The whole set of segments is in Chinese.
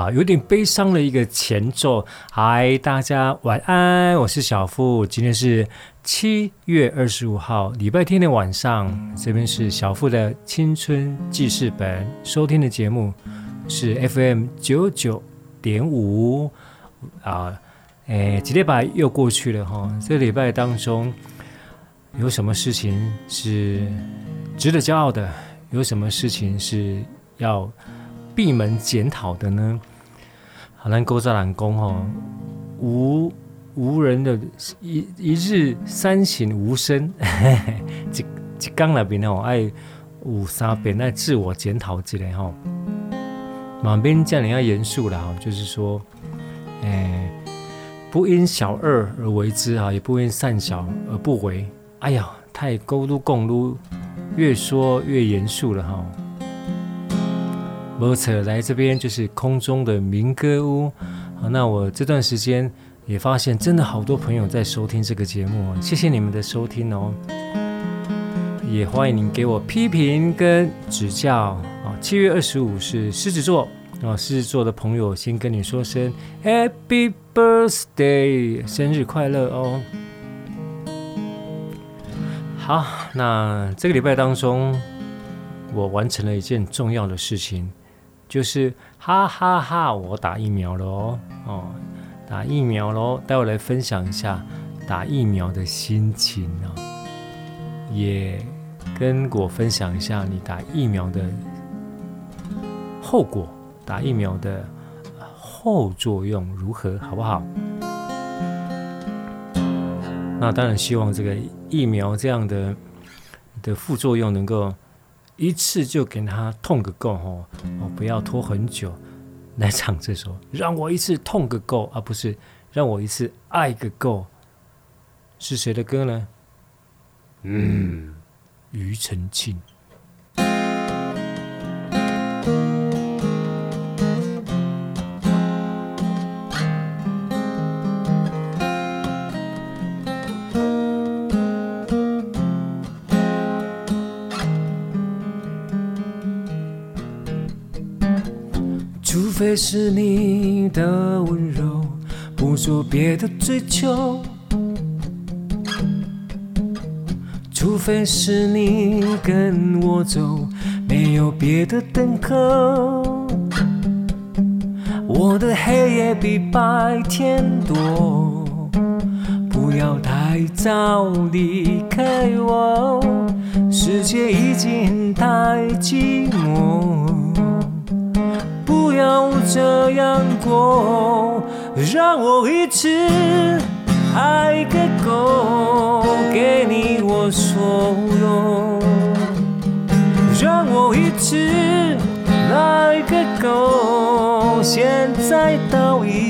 哇，有点悲伤的一个前奏。嗨，大家晚安，我是小富。今天是七月二十五号，礼拜天的晚上。这边是小富的青春记事本，收听的节目是 FM 九九点五啊。哎，几礼拜又过去了哈。这礼拜当中有什么事情是值得骄傲的？有什么事情是要？闭门检讨的呢？好，咱古早人讲吼，无无人的一一日三省吾身，一一讲那边吼爱有三遍爱自我检讨之类吼。马边这样要严肃了哈，就是说，哎，不因小恶而为之啊，也不因善小而不为。哎呀，太勾都共都越说越严肃了哈。来这边就是空中的民歌屋。那我这段时间也发现，真的好多朋友在收听这个节目，谢谢你们的收听哦。也欢迎您给我批评跟指教啊。七月二十五是狮子座啊，狮子座的朋友先跟你说声 Happy Birthday，生日快乐哦。好，那这个礼拜当中，我完成了一件重要的事情。就是哈哈哈，我打疫苗了哦哦，打疫苗喽！待会来分享一下打疫苗的心情啊，也跟我分享一下你打疫苗的后果，打疫苗的后作用如何，好不好？那当然希望这个疫苗这样的的副作用能够。一次就给他痛个够哦，哦，不要拖很久来唱这首，让我一次痛个够，而、啊、不是让我一次爱个够。是谁的歌呢？嗯，庾澄庆。是你的温柔，不做别的追求。除非是你跟我走，没有别的等候。我的黑夜比白天多，不要太早离开我，世界已经太寂寞。要这样过，让我一次爱个够，给你我所有。让我一次爱个够，现在到一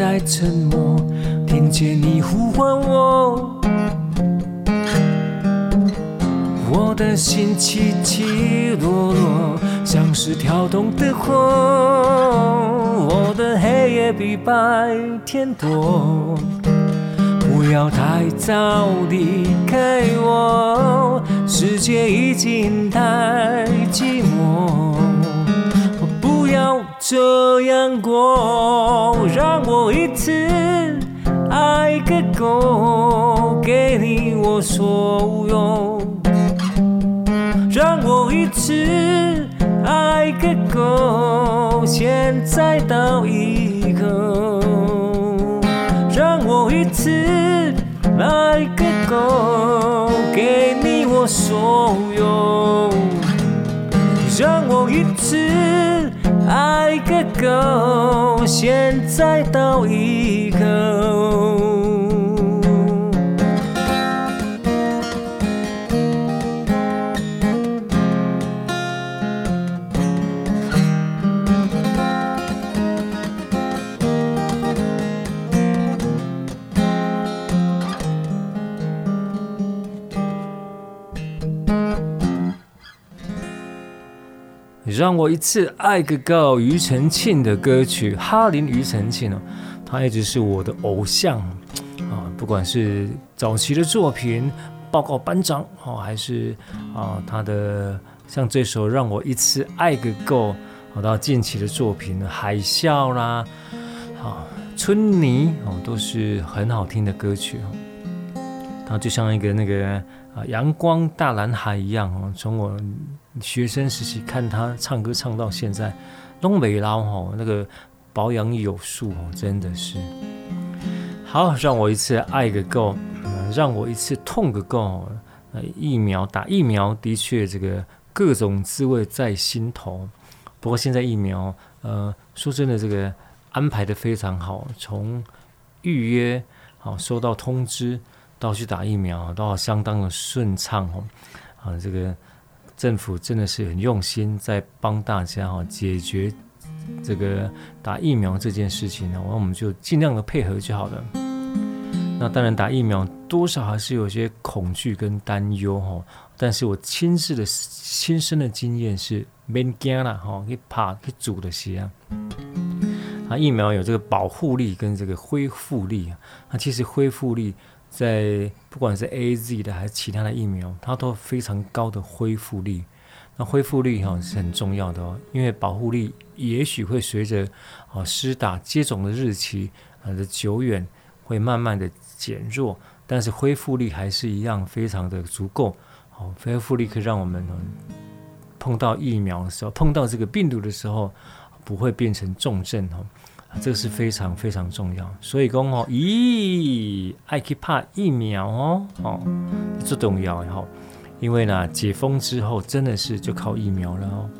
在沉默，听见你呼唤我，我的心起起落落，像是跳动的火。我的黑夜比白天多，不要太早离开我，世界已经太寂寞。我不要这样过，爱个够，给你我所有。让我一次爱个够，现在到以后。让我一次爱个够，给你我所有。让我一次。爱个够，现在到一口。让我一次爱个够，庾澄庆的歌曲，哈林庾澄庆哦，他一直是我的偶像啊，不管是早期的作品《报告班长》哦，还是啊他的像这首《让我一次爱个够》，好到近期的作品《海啸》啦，啊春泥哦，都是很好听的歌曲哦。他就像一个那个啊阳光大男孩一样哦，从我。学生时期看他唱歌唱到现在，东北佬吼那个保养有术哦，真的是好。让我一次爱个够，让我一次痛个够。疫苗打疫苗的确这个各种滋味在心头。不过现在疫苗，呃，说真的，这个安排的非常好，从预约好收到通知到去打疫苗，都相当的顺畅哦。啊，这个。政府真的是很用心在帮大家哈解决这个打疫苗这件事情呢，我们就尽量的配合就好了。那当然打疫苗多少还是有些恐惧跟担忧哈，但是我亲自的亲身的经验是免惊啦哈，去怕去煮的些啊。啊，疫苗有这个保护力跟这个恢复力啊，那其实恢复力。在不管是 AZ 的还是其他的疫苗，它都非常高的恢复力。那恢复力哈是很重要的哦，因为保护力也许会随着啊施打接种的日期啊的久远，会慢慢的减弱，但是恢复力还是一样非常的足够。好，恢复力可以让我们碰到疫苗的时候，碰到这个病毒的时候，不会变成重症哦。这个是非常非常重要，所以讲哦，咦，爱去怕疫苗哦，哦，这重要哈，因为呢，解封之后真的是就靠疫苗了哦。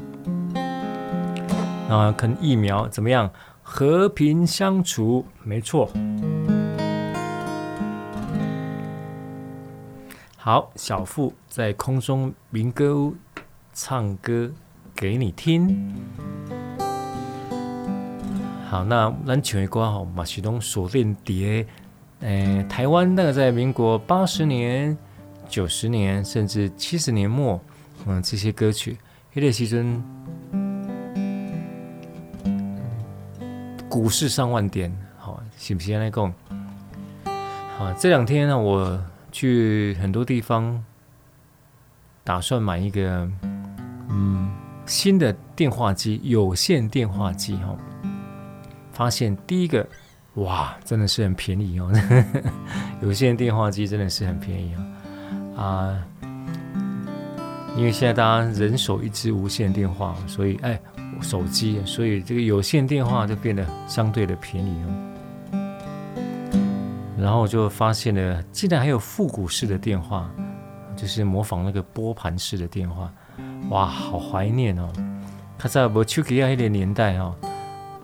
那跟疫苗怎么样和平相处？没错。好，小富在空中民歌屋唱歌给你听。好，那咱唱一歌吼，嘛是拢锁定伫个，诶，台湾那个在民国八十年、九十年，甚至七十年末，嗯，这些歌曲，迄个时阵，股市上万点，好，是不是安尼讲？好，这两天呢，我去很多地方，打算买一个，嗯，新的电话机，有线电话机，哈。发现第一个，哇，真的是很便宜哦！有线电话机真的是很便宜哦。啊，因为现在大家人手一支无线电话，所以哎，手机，所以这个有线电话就变得相对的便宜哦。然后就发现了，竟然还有复古式的电话，就是模仿那个拨盘式的电话，哇，好怀念哦！他在我手机啊，那个年代哦。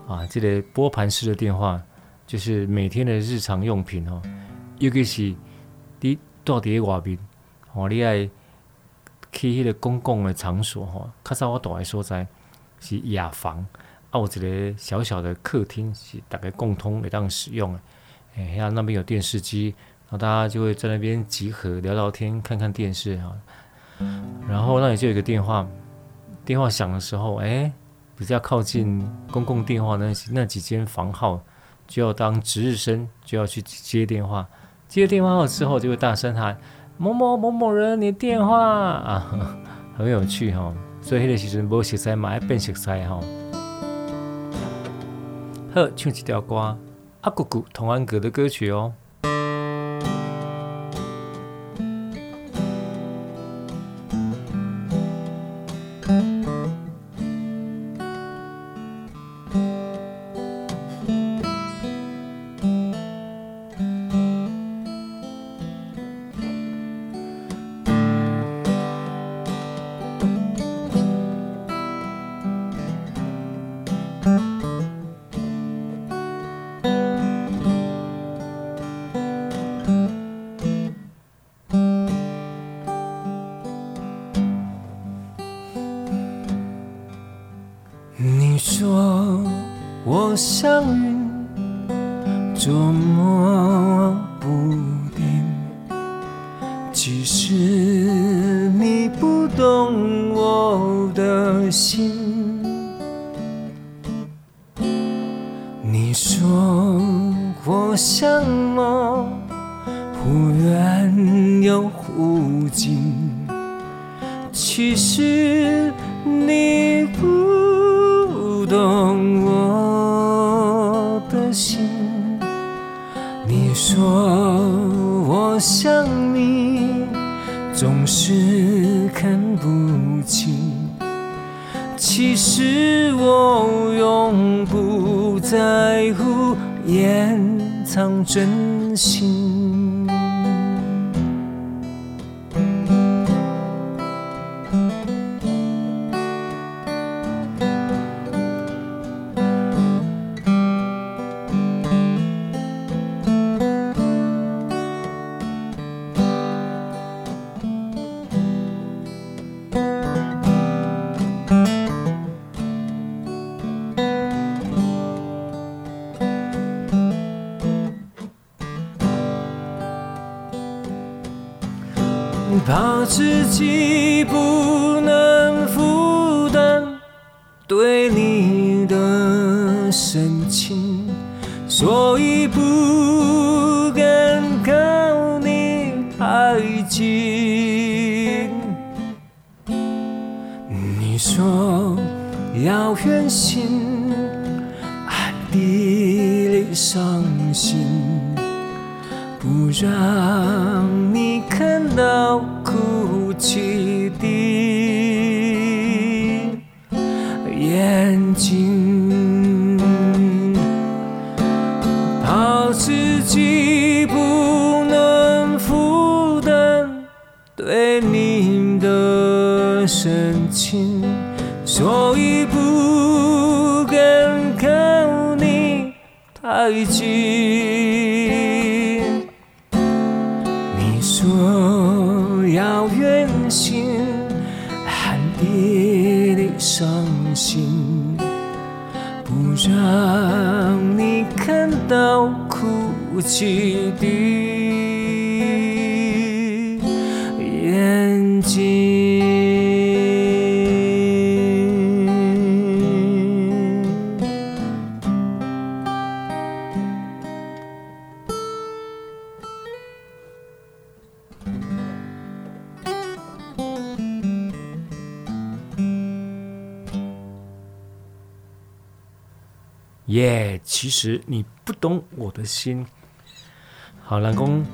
啊，这个拨盘式的电话就是每天的日常用品哦。尤其是你到底外面哦，你爱去迄个公共的场所哈，较早我住的所在是雅房，啊，有一个小小的客厅是大家共同会当使用的。哎，然后那边有电视机，然后大家就会在那边集合聊聊天，看看电视哈。然后那里就有一个电话，电话响的时候，哎，比较靠近公共电话那那几间房号，就要当值日生，就要去接电话。接电话号之后，就会大声喊某某某某人，你电话啊，很有趣哈。所以那个时阵无熟悉嘛，要变熟悉哈。好，唱几条歌，阿姑姑童安格的歌曲哦。真怕自己不能负担对你的深情，所以不敢靠你太近。你说要远行，暗地里伤心，不让你看到。哭泣的眼睛，怕自己不能负担对你的深情，所以不敢靠你太近。起的眼睛。耶，yeah, 其实你不懂我的心。好，老公，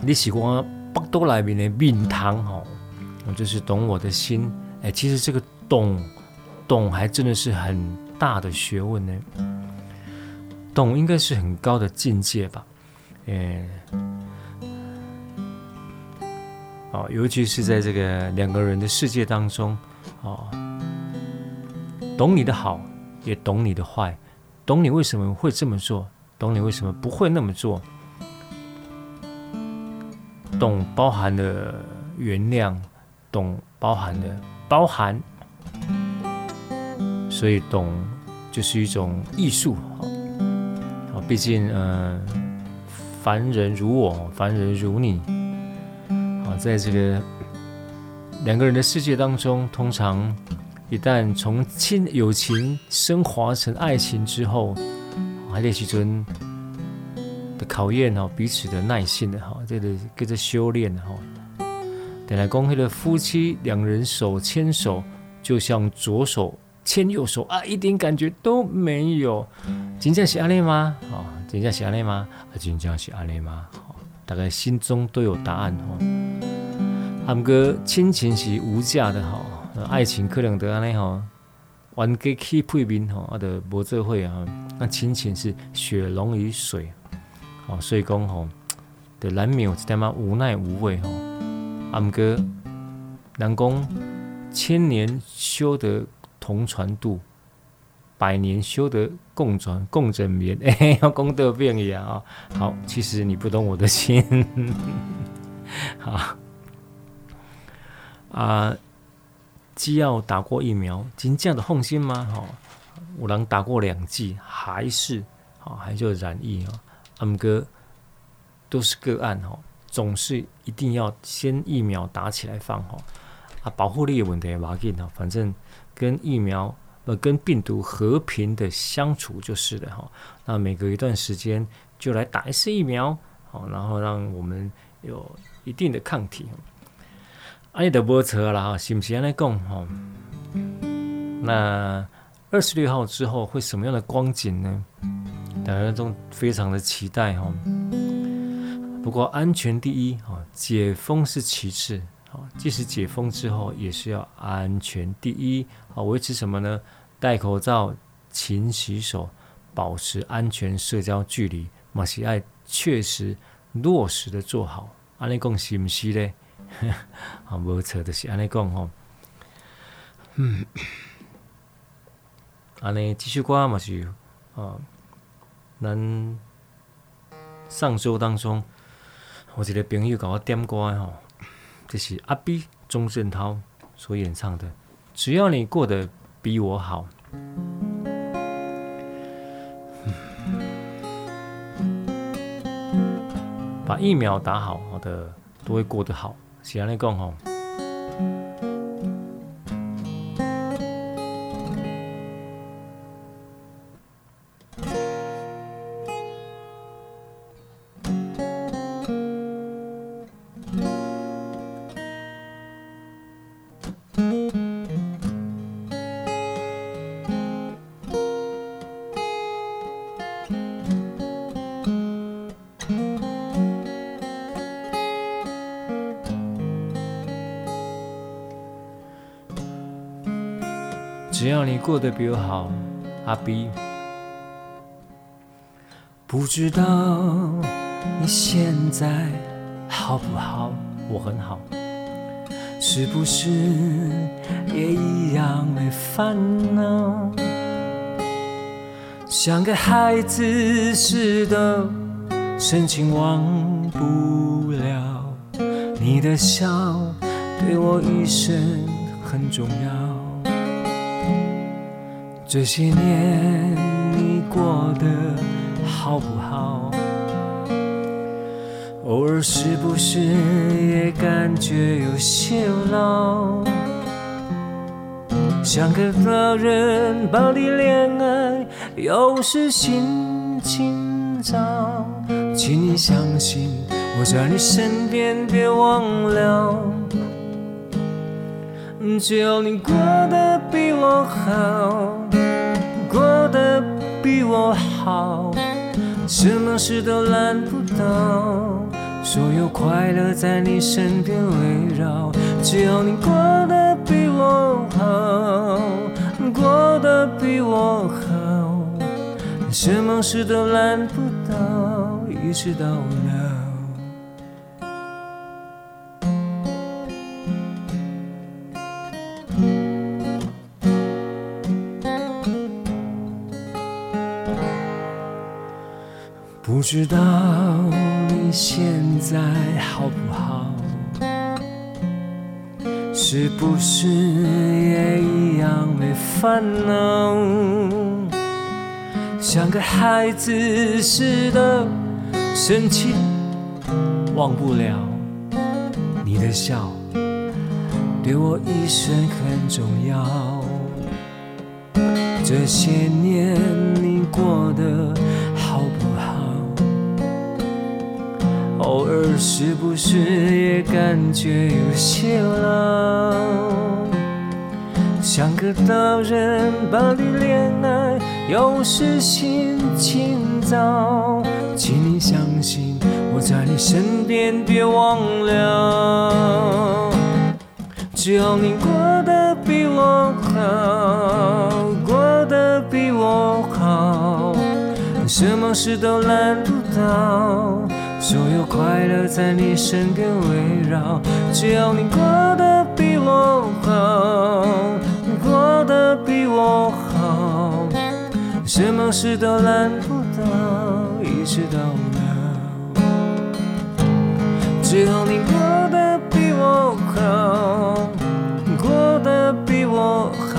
你喜欢北斗里面的面汤哦，我就是懂我的心。哎，其实这个懂，懂还真的是很大的学问呢。懂应该是很高的境界吧？哎，哦，尤其是在这个两个人的世界当中，哦，懂你的好。也懂你的坏，懂你为什么会这么做，懂你为什么不会那么做，懂包含了原谅，懂包含了包含，所以懂就是一种艺术。好，毕竟呃，凡人如我，凡人如你，好，在这个两个人的世界当中，通常一旦从亲友情升华成爱情之后，还得去尊的考验哦，彼此的耐性的哈，这个跟着修炼哈。等来公会的夫妻两人手牵手，就像左手。牵右手啊，一点感觉都没有。真正是安内吗？哦，真正是安内吗？啊，真正是安内吗？大概心中都有答案哦。他们个亲情是无价的哈，爱情可能得安内哈，玩给去配面吼，啊的无做伙啊。那亲情是血浓于水，哦，所以讲吼，的难免有一点嘛无奈无味哈。他们个人讲千年修得。同船渡，百年修得共船共枕眠。哎，要功德变一样啊！好，其实你不懂我的心。好啊，既要打过疫苗，真这样的放心吗？哈，有人打过两剂，还是啊，还就染疫啊。阿姆哥都是个案哈，总是一定要先疫苗打起来放哈啊，保护力的问题也马紧哈，反正。跟疫苗呃，跟病毒和平的相处就是的哈。那每隔一段时间就来打一次疫苗，好，然后让我们有一定的抗体。阿你的波车了哈，是不是安尼讲哈？那二十六号之后会什么样的光景呢？大家都非常的期待哈。不过安全第一哈，解封是其次。即使解封之后，也是要安全第一。啊，维持什么呢？戴口罩、勤洗手、保持安全社交距离，嘛是爱确实落实的做好。安尼讲是不是嘞？啊，无错就是安尼讲吼。嗯，安尼即首歌嘛是啊。咱上周当中，我一个朋友给我点歌吼。就是阿 B 钟镇涛所演唱的《只要你过得比我好》，把疫苗打好，好的都会过得好。是安尼讲吼。只要你过得比我好，阿 B。不知道你现在好不好？我很好。是不是也一样没烦恼？像个孩子似的深情忘不了。你的笑对我一生很重要。这些年你过得好不好？偶尔是不是也感觉有些老？像个大人抱你恋爱，有时心情糟。请你相信我在你身边，别忘了，只要你过得比我好。过得比我好，什么事都拦不到，所有快乐在你身边围绕。只要你过得比我好，过得比我好，什么事都拦不到，一直到不知道你现在好不好？是不是也一样没烦恼？像个孩子似的生气，忘不了你的笑，对我一生很重要。这些年你过得偶尔是不是也感觉有些老？像个大人般的恋爱，有时心情糟，请你相信我在你身边，别忘了，只要你过得比我好。过得比我好，什么事都难不倒，所有快乐在你身边围绕。只要你过得比我好，过得比我好，什么事都拦不到，一直到老。只要你过得比我好，过得比我好。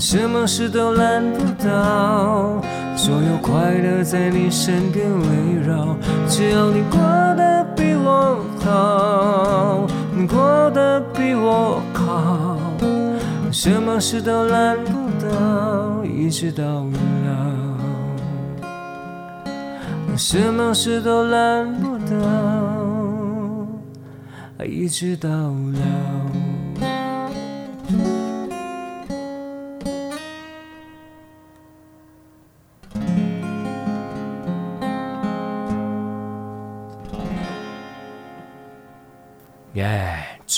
什么事都拦不到，所有快乐在你身边围绕。只要你过得比我好，过得比我好，什么事都拦不到，一直到老。什么事都拦不到，一直到老。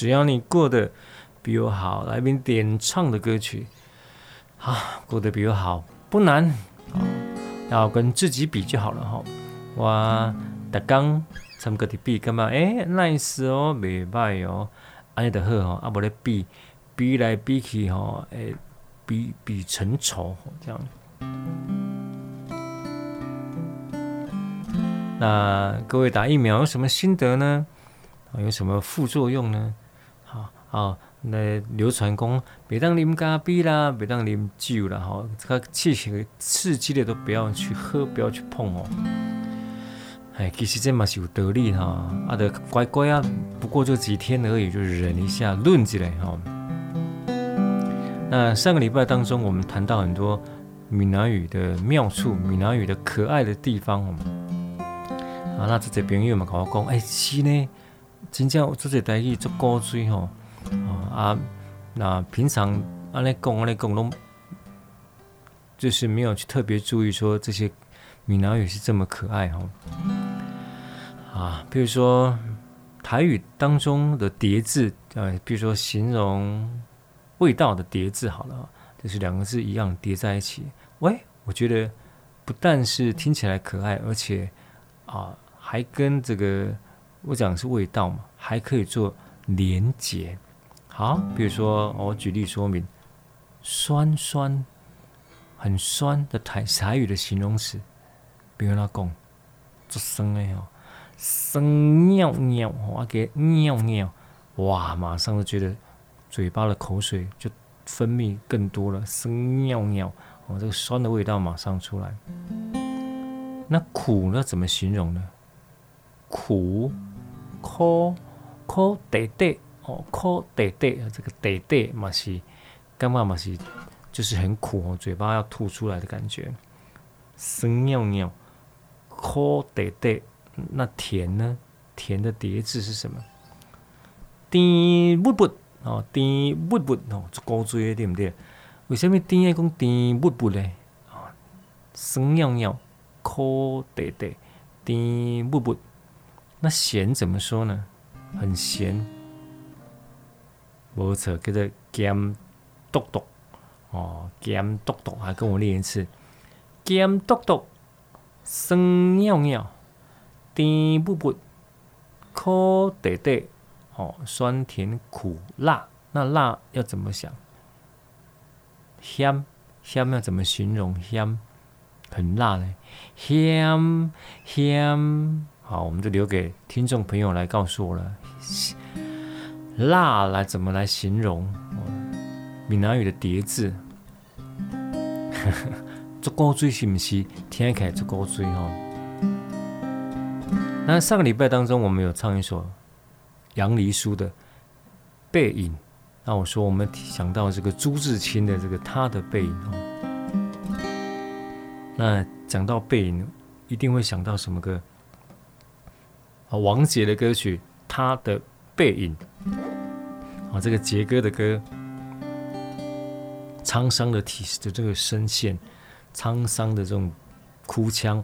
只要你过得比我好，来宾点唱的歌曲，啊，过得比我好不难，啊，要跟自己比就好了哈。我大刚唱歌的比干嘛？哎，nice 哦，没败哦，安尼的好吼，啊，不咧比比来比去吼，哎，比比成仇这样。那各位打疫苗有什么心得呢？有什么副作用呢？好啊，那流传讲别当啉咖啡啦，别当啉酒啦，哈，这个气血刺激的都不要去喝，不要去碰哦。哎，其实这嘛是有道理哈，啊，的乖乖啊，不过就几天而已，就忍一下，论起来哈。那上个礼拜当中，我们谈到很多闽南语的妙处，闽南语的可爱的地方哦。啊，那这些朋友们跟我讲，哎，是呢。真正有做这台语做古锥吼，啊，那平常安尼讲安尼讲拢，就是没有去特别注意说这些闽南语是这么可爱哈，啊，比如说台语当中的叠字，呃，比如说形容味道的叠字好了，就是两个字一样叠在一起，喂，我觉得不但是听起来可爱，而且啊，还跟这个。我讲的是味道嘛，还可以做连结。好，比如说我举例说明，酸酸，很酸的台台语的形容词，比如那讲，做生的哦，生尿尿，我给尿尿，哇，马上就觉得嘴巴的口水就分泌更多了，生尿尿，哦，这个酸的味道马上出来。那苦呢？怎么形容呢？苦。苦苦得得哦，苦得得啊，这个得得嘛是干嘛嘛是，就是很苦哦，嘴巴要吐出来的感觉。酸尿尿，苦得得，那甜呢？甜的叠字是什么？甜不不哦，甜不不哦，这高追对不对？为什么甜爱讲甜不不呢？啊，生尿尿，苦得得，甜不不。那咸怎么说呢？很咸，叫做咸笃笃哦，咸笃笃，还跟我念一次，咸笃笃，酸尿尿，甜不不，苦得得，哦，酸甜苦辣，那辣要怎么想？香香要怎么形容？香很辣呢，香香。好，我们就留给听众朋友来告诉我了。辣来怎么来形容？闽南语的叠字，足够追是不是？听起来足够追哈。那上个礼拜当中，我们有唱一首杨黎舒的《背影》。那我说，我们想到这个朱自清的这个他的背影。那讲到背影，一定会想到什么歌？啊，王杰的歌曲《他的背影》。啊，这个杰哥的歌，沧桑的体的这个声线，沧桑的这种哭腔，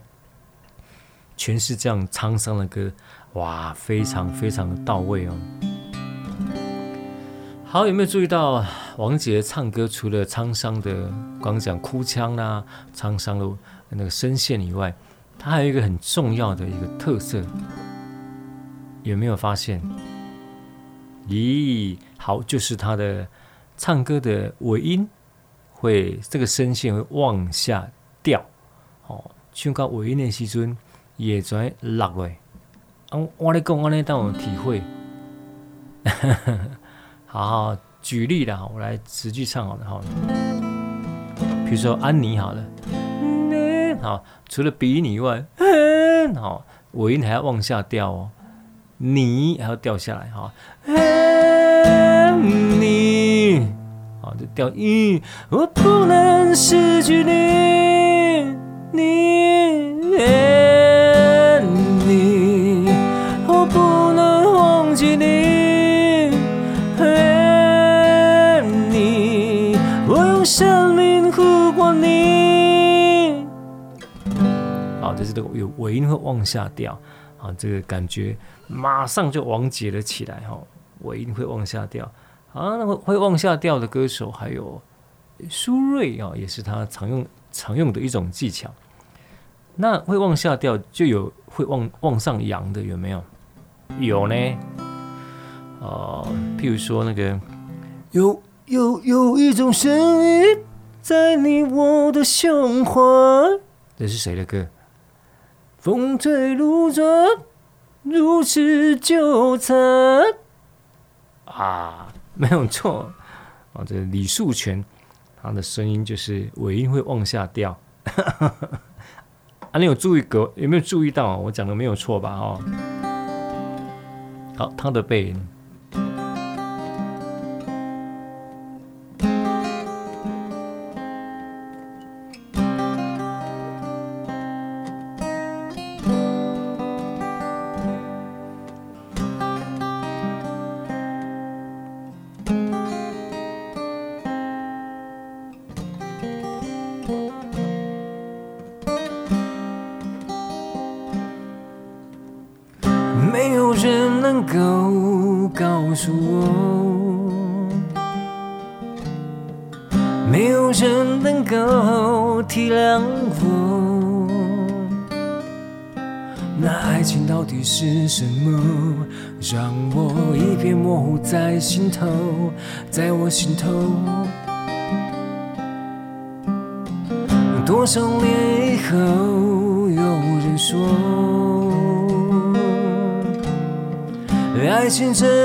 全是这样沧桑的歌，哇，非常非常的到位哦。好，有没有注意到王杰唱歌除了沧桑的，光讲哭腔啊，沧桑的那个声线以外，他还有一个很重要的一个特色，有没有发现？咦，好，就是他的唱歌的尾音会这个声线会往下掉，哦，唱到尾音的时阵也在落位。我我咧讲，我咧当我体会。好好举例啦，我来持续唱好了哈。比如说安妮好了，好，除了鼻音以外，好，尾音还要往下掉哦。你还要掉下来哈，你，好，就掉一，我不能失去你，你，你，我不能忘记你，你，我用生命呼唤你。好，这是这个有尾音会往下掉。啊，这个感觉马上就王杰了起来哈，尾音会往下掉。啊，那个会往下掉的歌手还有苏芮啊，也是他常用常用的一种技巧。那会往下掉就有会往往上扬的，有没有？有呢。啊，譬如说那个有有有一种声音在你我的胸怀，这是谁的歌？风吹露转，如此纠缠啊，没有错啊！这李树泉，他的声音就是尾音会往下掉。啊，你有注意过？有没有注意到？我讲的没有错吧？哦，好，他的背影。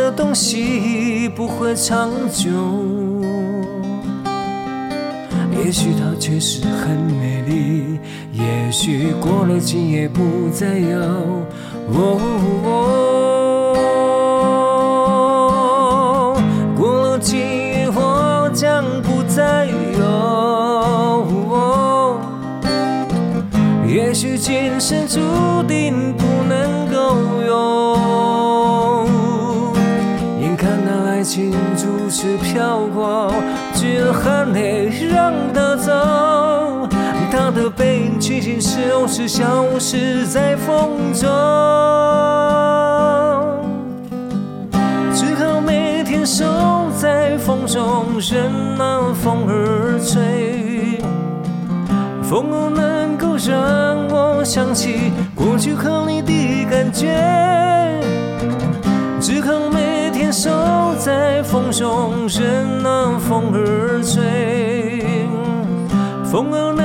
的东西不会长久。也许它确实很美丽，也许过了今夜不再有。哦，哦，影轻轻消失，消失在风中。只好每天守在风中，任那风儿吹。风儿能够让我想起过去和你的感觉。只好每天守在风中，任那风儿吹。风儿。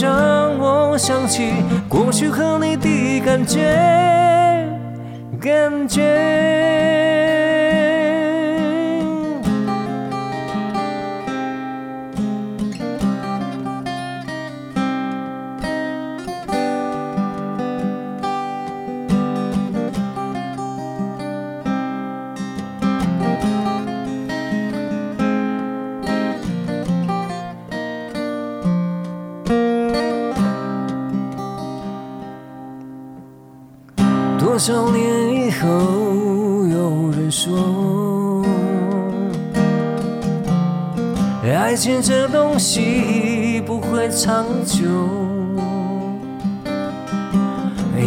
让我想起过去和你的感觉，感觉。多少年以后，有人说，爱情这东西不会长久。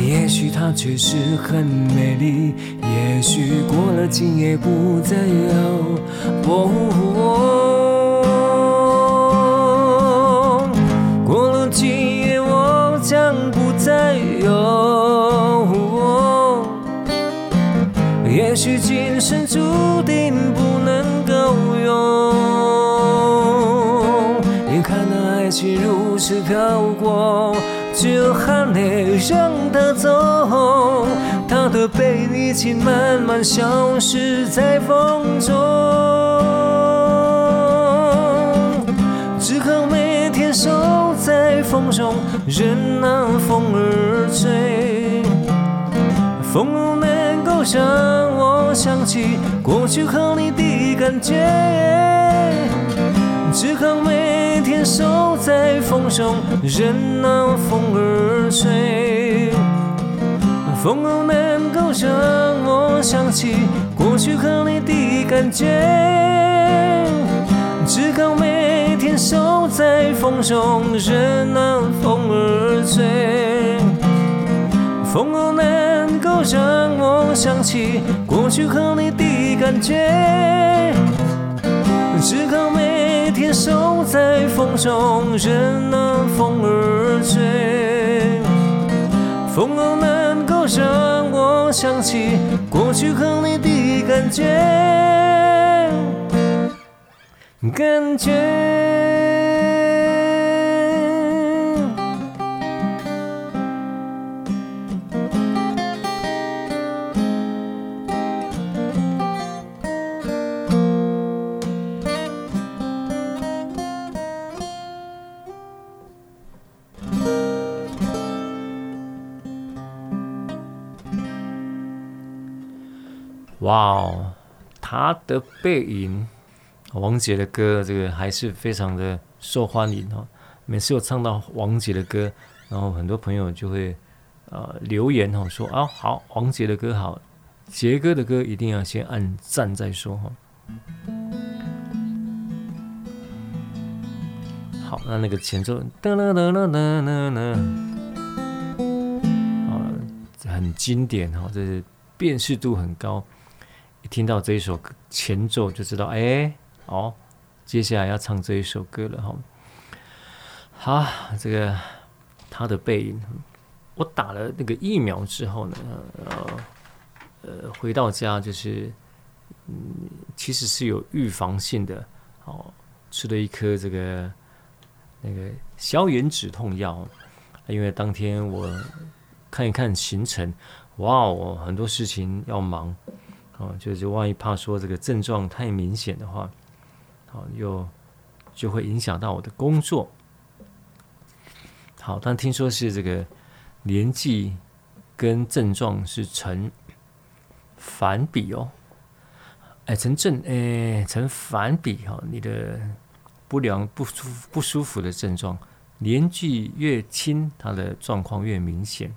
也许它确实很美丽，也许过了今夜不再要波也许今生注定不能够有。眼看那爱情如此飘过。只有含泪让它走，它的背影已经慢慢消失在风中。只好每天守在风中，任那风儿吹，风儿让我想起过去和你的感觉。只好每天守在风中，任那风儿吹，风儿能够让我想起过去和你的感觉。只好每天守在风中，任那风儿吹，风儿能让我想起过去和你的感觉。只好每天守在风中，任那风儿吹，风儿能够让我想起过去和你的感觉，感觉。哇哦，他的背影，王杰的歌，这个还是非常的受欢迎哦。每次有唱到王杰的歌，然后很多朋友就会呃留言哦，说啊好，王杰的歌好，杰哥的歌一定要先按赞再说哈。好，那那个前奏哒啦哒啦哒啦哒，啊，很经典哈，这是辨识度很高。听到这一首前奏就知道，哎，哦，接下来要唱这一首歌了哈。好，这个他的背影，我打了那个疫苗之后呢，呃，呃，回到家就是，嗯，其实是有预防性的，哦，吃了一颗这个那个消炎止痛药，因为当天我看一看行程，哇，我很多事情要忙。哦，就是万一怕说这个症状太明显的话，好，又就会影响到我的工作。好，但听说是这个年纪跟症状是成反比哦，哎，成正哎成反比哈，你的不良不舒不舒服的症状，年纪越轻，它的状况越明显。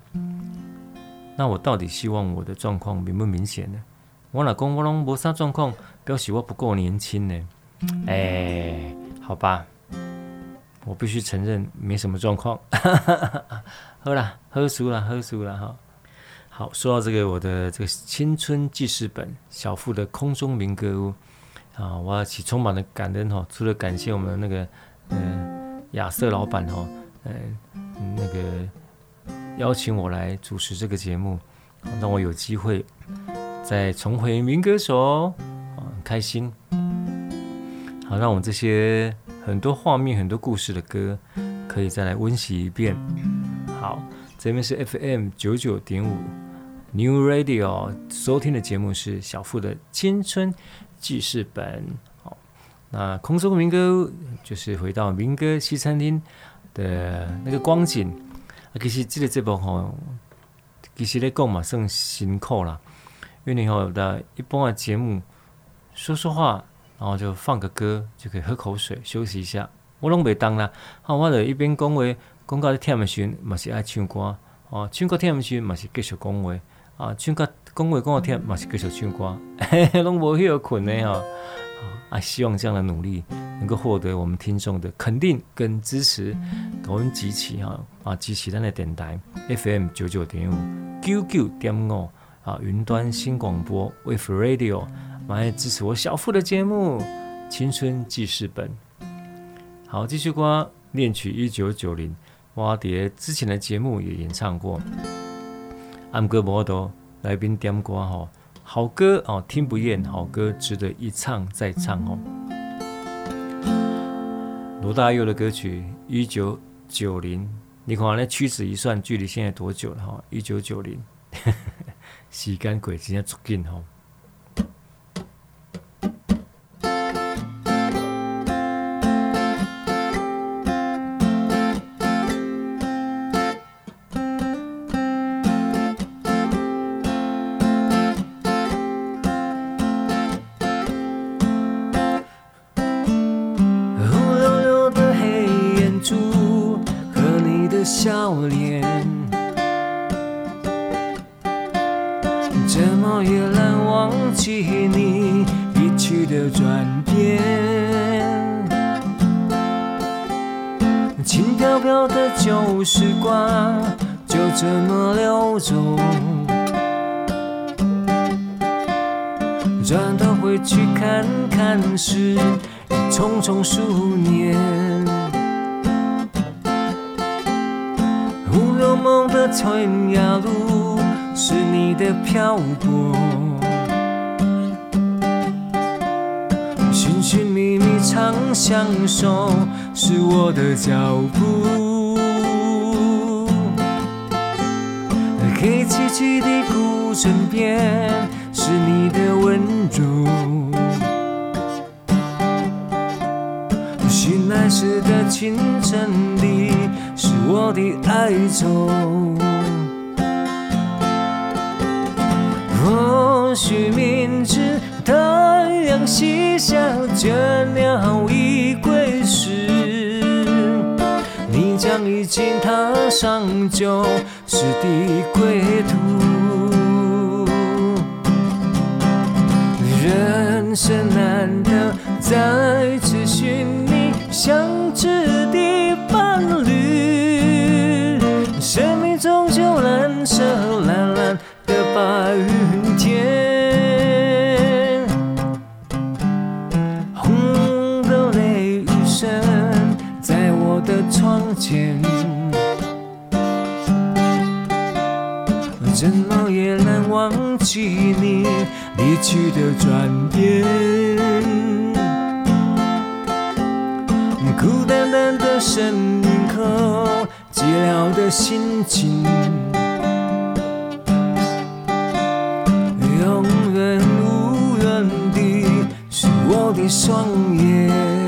那我到底希望我的状况明不明显呢？我老公我拢无啥状况，表示我不够年轻呢。哎、欸，好吧，我必须承认没什么状况。喝啦，喝熟了，喝熟了哈。好，说到这个，我的这个青春记事本小富的空中民歌屋啊，我要起充满了感恩哈。除了感谢我们那个嗯亚瑟老板哈，嗯那个邀请我来主持这个节目，让我有机会。再重回民歌手，啊，很开心。好，让我们这些很多画面、很多故事的歌，可以再来温习一遍。好，这边是 FM 九九点五 New Radio，收听的节目是小富的青春记事本。好，那空中民歌就是回到民歌西餐厅的那个光景。其实这个这部吼，其实来讲嘛，算辛苦啦。因为你有的一般的节目，说说话，然后就放个歌，就可以喝口水休息一下。我拢袂当啦，好，我就一边讲话，讲到忝的时候，嘛是爱唱歌，哦，唱歌忝的时候，嘛是继续讲话，啊，唱歌讲话讲到听，嘛是继续唱歌，拢无休困的哈。啊，希望这样的努力能够获得我们听众的肯定跟支持。给我们集齐哈啊，集齐咱的电台 FM 九九点五九九点五啊，云端新广播 With Radio，来支持我小富的节目《青春记事本》。好，这首歌恋曲一九九零，我碟之前的节目也演唱过。安哥摩多来宾点歌哈。好歌哦，听不厌，好歌值得一唱再唱哦。罗大佑的歌曲一九九零，你看那屈指一算，距离现在多久了哈？一九九零，时间过真足紧吼。或许明知太阳西下倦鸟已归时你将已经踏上旧时的归途。人生难得再次寻觅相知的伴侣生命终究难舍蓝蓝的白云记你离去的转变。孤单单的身影和寂寥的心情永远无怨的是我的双眼。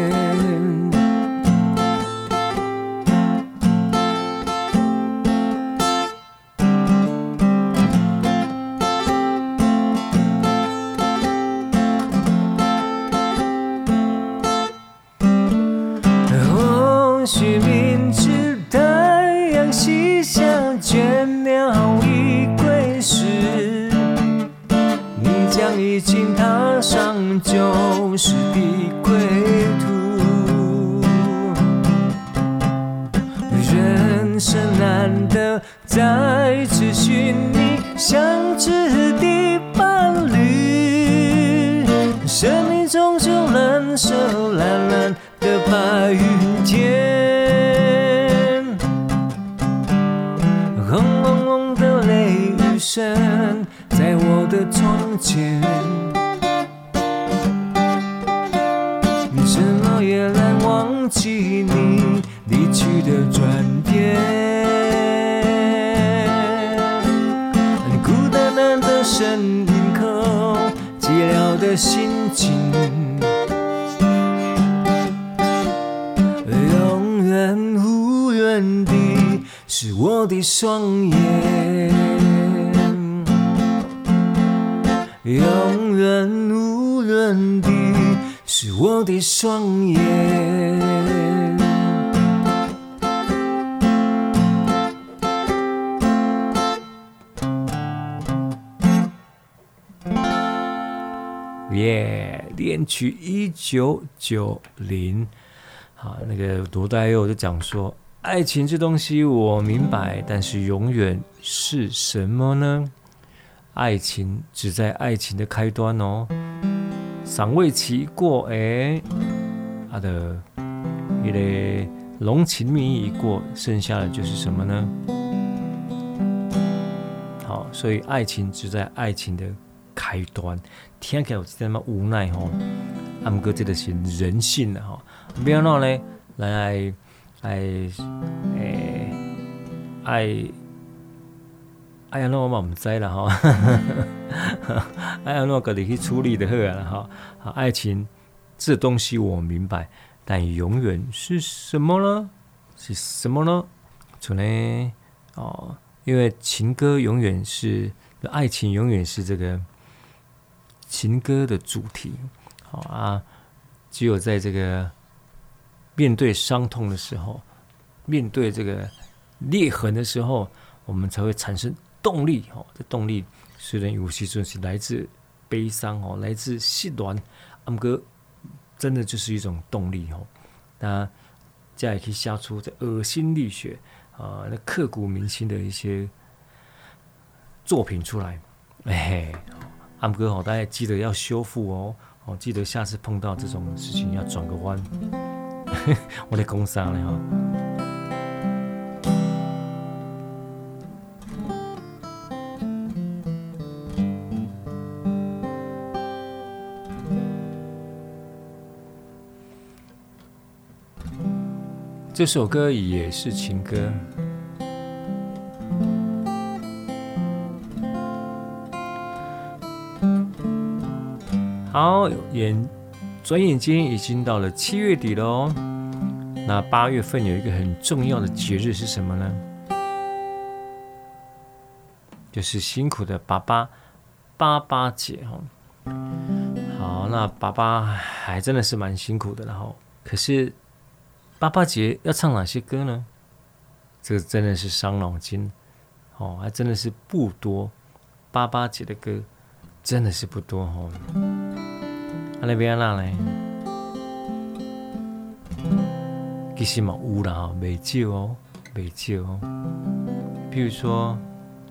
终究蓝色蓝蓝的白云天，轰隆隆的雷雨声在我的窗前。我怎么也难忘记你离去的转变，孤单单的身影后，寂寥的心情。是我的双眼，永远无论的，是我的双眼。耶，恋曲一九九零，好，那个罗大佑就讲说。爱情这东西我明白，但是永远是什么呢？爱情只在爱情的开端哦，赏味期过，哎，他的一类浓情蜜意一过，剩下的就是什么呢？好，所以爱情只在爱情的开端，听起来有这么无奈哦。阿姆哥这个是人性的哈，不要闹嘞，来爱哎爱。哎呀，那我嘛唔知了哈。哎呀，那个你去处理的好了哈。好，爱情这东西我明白，但永远是什么呢？是什么呢？就呢哦，因为情歌永远是爱情，永远是这个情歌的主题。好啊，只有在这个面对伤痛的时候，面对这个裂痕的时候，我们才会产生。动力哦，这动力虽然有些时候是来自悲伤哦，来自失恋，阿姆哥真的就是一种动力哦。那这样也可以写出这呕心沥血啊，那刻骨铭心的一些作品出来。哎，阿姆哥哦，大家记得要修复哦，哦，记得下次碰到这种事情要转个弯。我在工商了哈。这首歌也是情歌。好，眼转眼间已经到了七月底了哦。那八月份有一个很重要的节日是什么呢？就是辛苦的爸爸，爸爸节哦。好，那爸爸还真的是蛮辛苦的，然后可是。爸爸节要唱哪些歌呢？这个真的是伤脑筋哦，还真的是不多。爸爸节的歌真的是不多哦。阿那边那呢？其实嘛有啦哈，没少哦，没少哦。比如说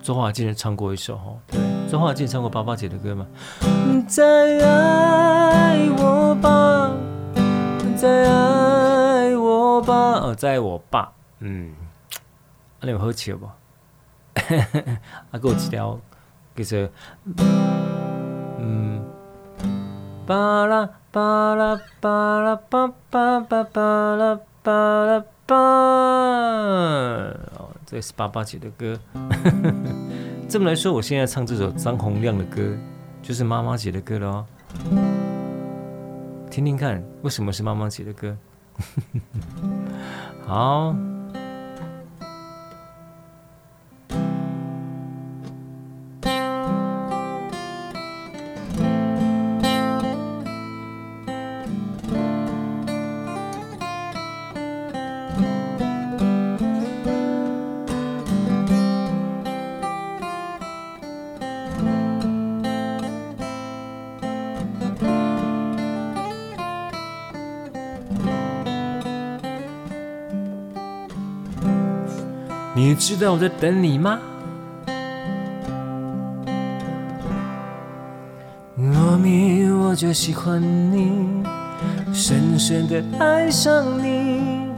周华健唱过一首哈，对，周华健唱过爸爸姐的歌吗？再爱我吧，再爱。我吧哦，在我爸，嗯，你有好笑不？啊，给我一条，叫做，嗯，巴拉巴拉巴拉巴巴巴巴拉巴拉巴，哦，这是爸爸姐的歌。这么来说，我现在唱这首张洪量的歌，就是妈妈姐的歌了哦。听听看，为什么是妈妈姐的歌？好。知道我在等你吗？莫名我就喜欢你，深深的爱上你，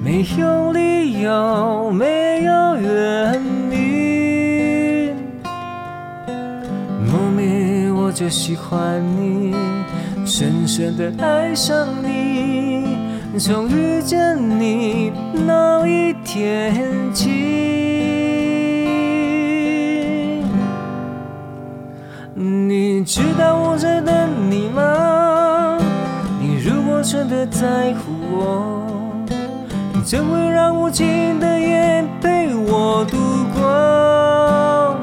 没有理由，没有原因。莫名我就喜欢你，深深的爱上你。从遇见你那一天起，你知道我在等你吗？你如果真的在乎我，你怎会让无尽的夜陪我度过？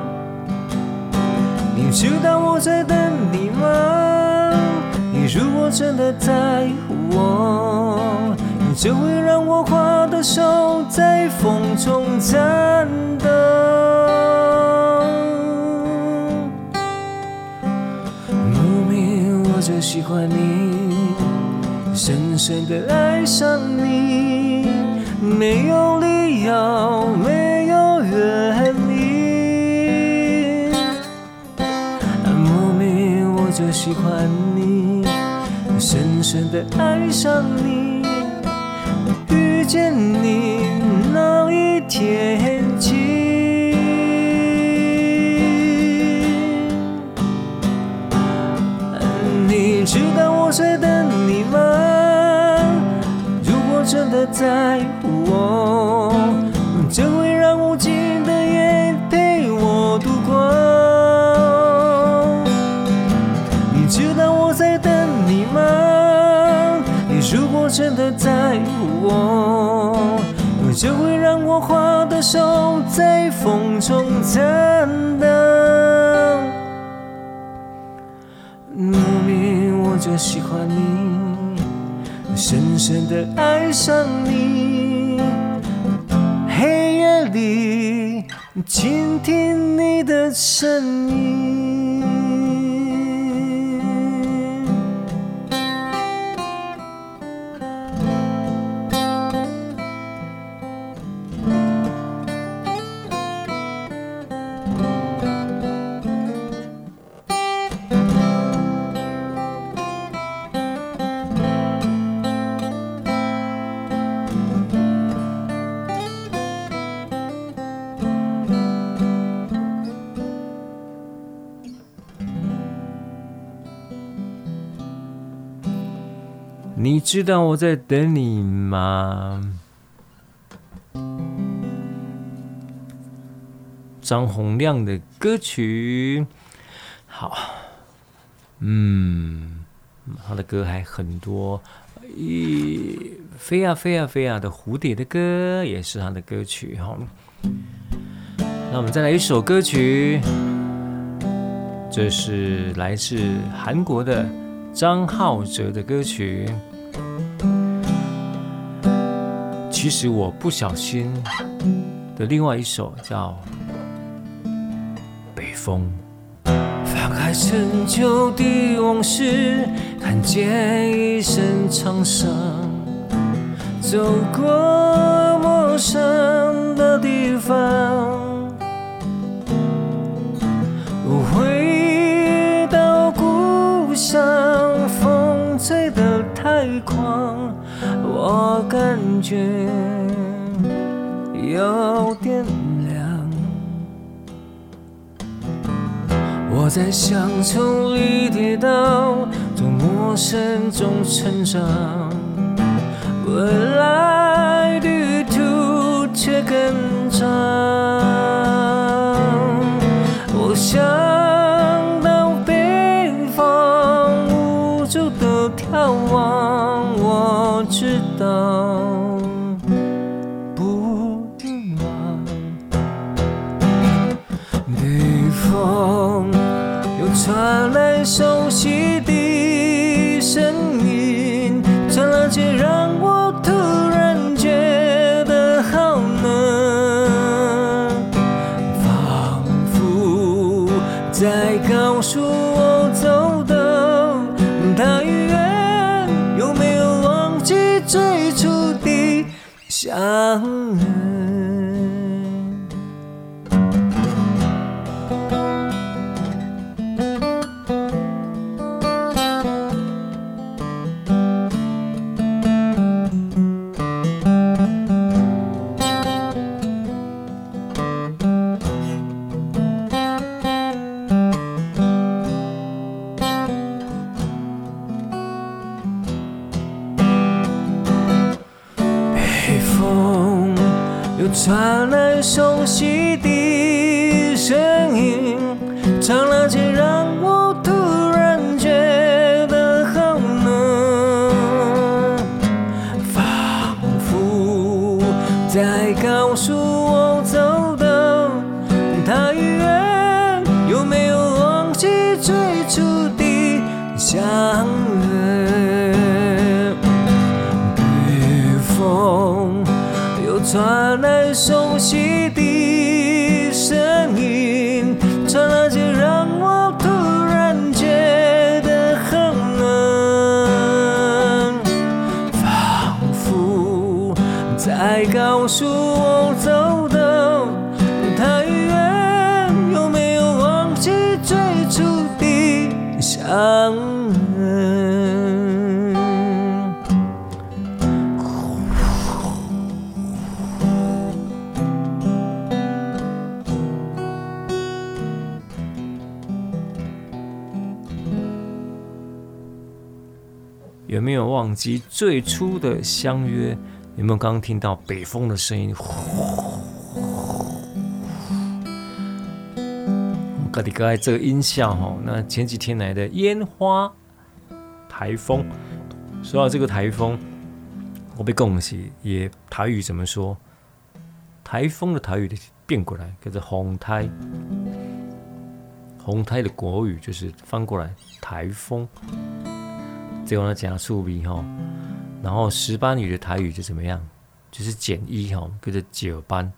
你知道我在等你吗？你如果真的在乎我。就会让我花的手在风中颤抖。喜欢你，深深的爱上你，没有理由，没有原因，莫名我就喜欢你，深深的爱上你，遇见你那一天。我在等你吗？如果真的在乎我，就会让无尽的夜陪我度过。你知道我在等你吗？你如果真的在乎我，就会让我花的手在风中颤真的爱上你，黑夜里倾听你的声音。知道我在等你吗？张洪量的歌曲，好，嗯，他的歌还很多，咦，飞呀飞呀飞呀的蝴蝶的歌也是他的歌曲哈。那我们再来一首歌曲，这是来自韩国的张浩哲的歌曲。其实我不小心的另外一首叫《北风》，翻开陈旧的往事，看见一身沧桑，走过陌生的地方，回到故乡，风吹得太狂。我感觉有点凉，我在乡愁里跌倒，从陌生中成长，未来旅途却更长。知相约？北风又传来。熟悉有忘记最初的相约？有没有刚刚听到北风的声音？我刚才这个音效哈，那前几天来的烟花台风，说到这个台风，我被恭喜，也台语怎么说？台风的台语变过来，叫做风台。红台的国语就是翻过来台风。最后呢讲数比哈，然后十班语的台语就怎么样？就是减一哈，跟着九班，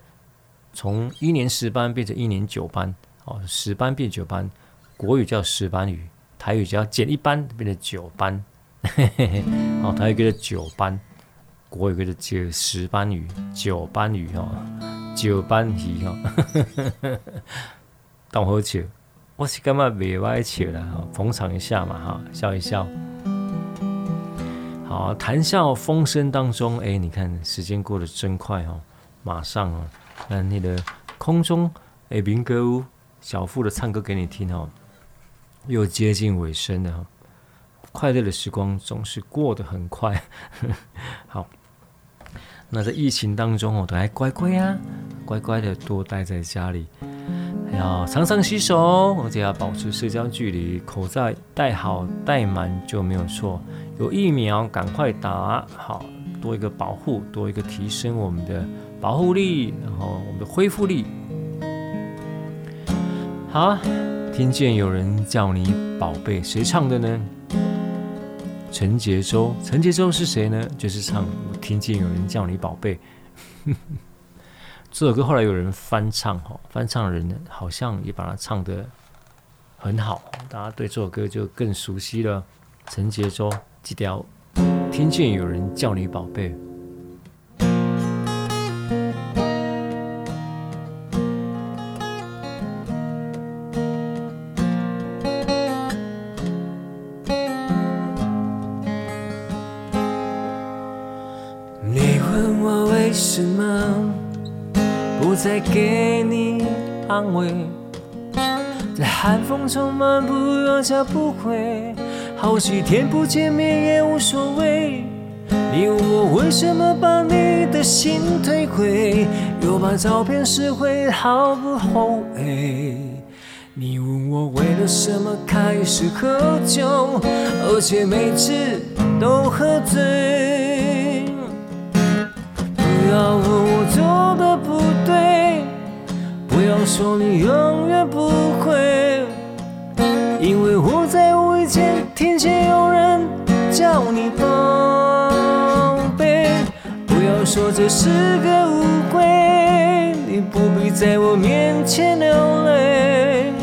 从一年十班变成一年九班，哦，十班变九班，国语叫十班语，台语叫减一班变成九班，嘿嘿嘿，哦，台语叫做九班，国语叫做九十班语，九班语哈，九班语哈，当好笑，我是干嘛别歪笑了哈，捧场一下嘛哈，笑一笑。好，谈笑风生当中，哎，你看时间过得真快哦，马上哦，那那个空中哎，民歌屋小富的唱歌给你听哦，又接近尾声了。快乐的时光总是过得很快。好，那在疫情当中哦，都还乖乖啊，乖乖的多待在家里，要常常洗手，而且要保持社交距离，口罩戴好戴满就没有错。有疫苗，赶快打，好，多一个保护，多一个提升我们的保护力，然后我们的恢复力。好，听见有人叫你宝贝，谁唱的呢？陈杰州，陈杰州是谁呢？就是唱《我听见有人叫你宝贝》。这首歌后来有人翻唱，哈，翻唱人呢，好像也把它唱得很好，大家对这首歌就更熟悉了。陈杰州。记条，听见有人叫你宝贝。你问我为什么不再给你安慰，在寒风中漫步，有家不回。好几天不见面也无所谓。你问我为什么把你的心退回，又把照片撕毁，毫不后悔。你问我为了什么开始喝酒，而且每次都喝醉。不要问我做的不对，不要说你永远不会，因为我在无意间。听见有人叫你宝贝，不要说这是个误会，你不必在我面前流泪，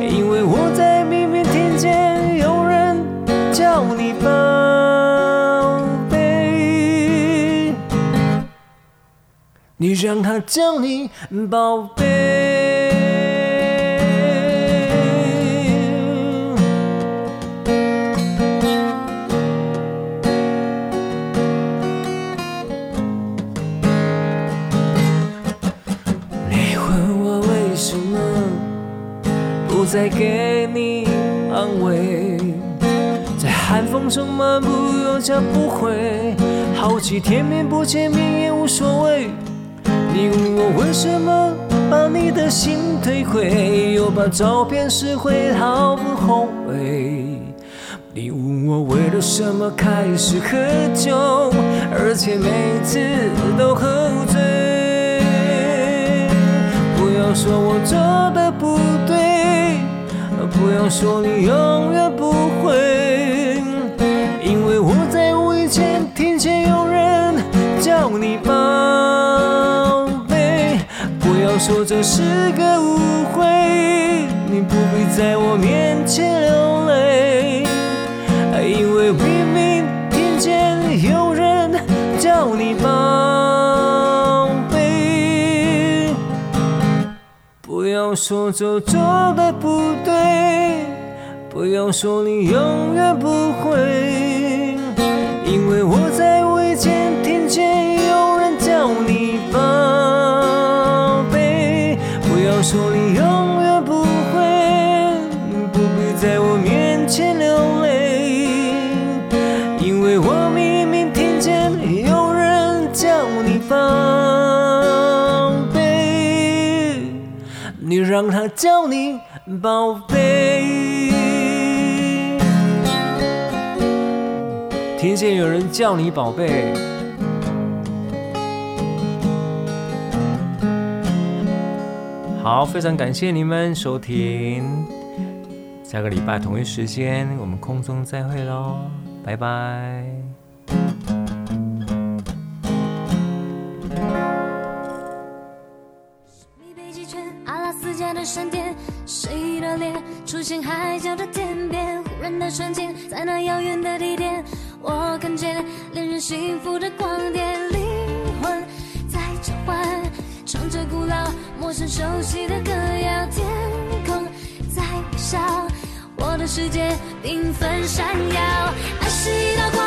因为我在明明听见有人叫你宝贝，你让他叫你宝贝。再给你安慰，在寒风中漫步，有家不回。好几天面不见面也无所谓。你问我为什么把你的心退回，又把照片撕毁，毫不后悔。你问我为了什么开始喝酒，而且每次都喝醉。不要说我做的不。不要说你永远不会，因为我在无意间听见有人叫你宝贝。不要说这是个误会，你不必在我面前流泪，因为明明听见有人叫你宝说就做的不对，不要说你永远不会，因为我在无意间听见有人叫你宝贝。不要说让他叫你宝贝。听见有人叫你宝贝，好，非常感谢你们收听，下个礼拜同一时间我们空中再会喽，拜拜。出现海角的天边？忽然的瞬间，在那遥远的地点。我看见恋人幸福的光点，灵魂在召唤，唱着古老、陌生、熟悉的歌谣。天空在微笑，我的世界缤纷闪耀。爱是一道光。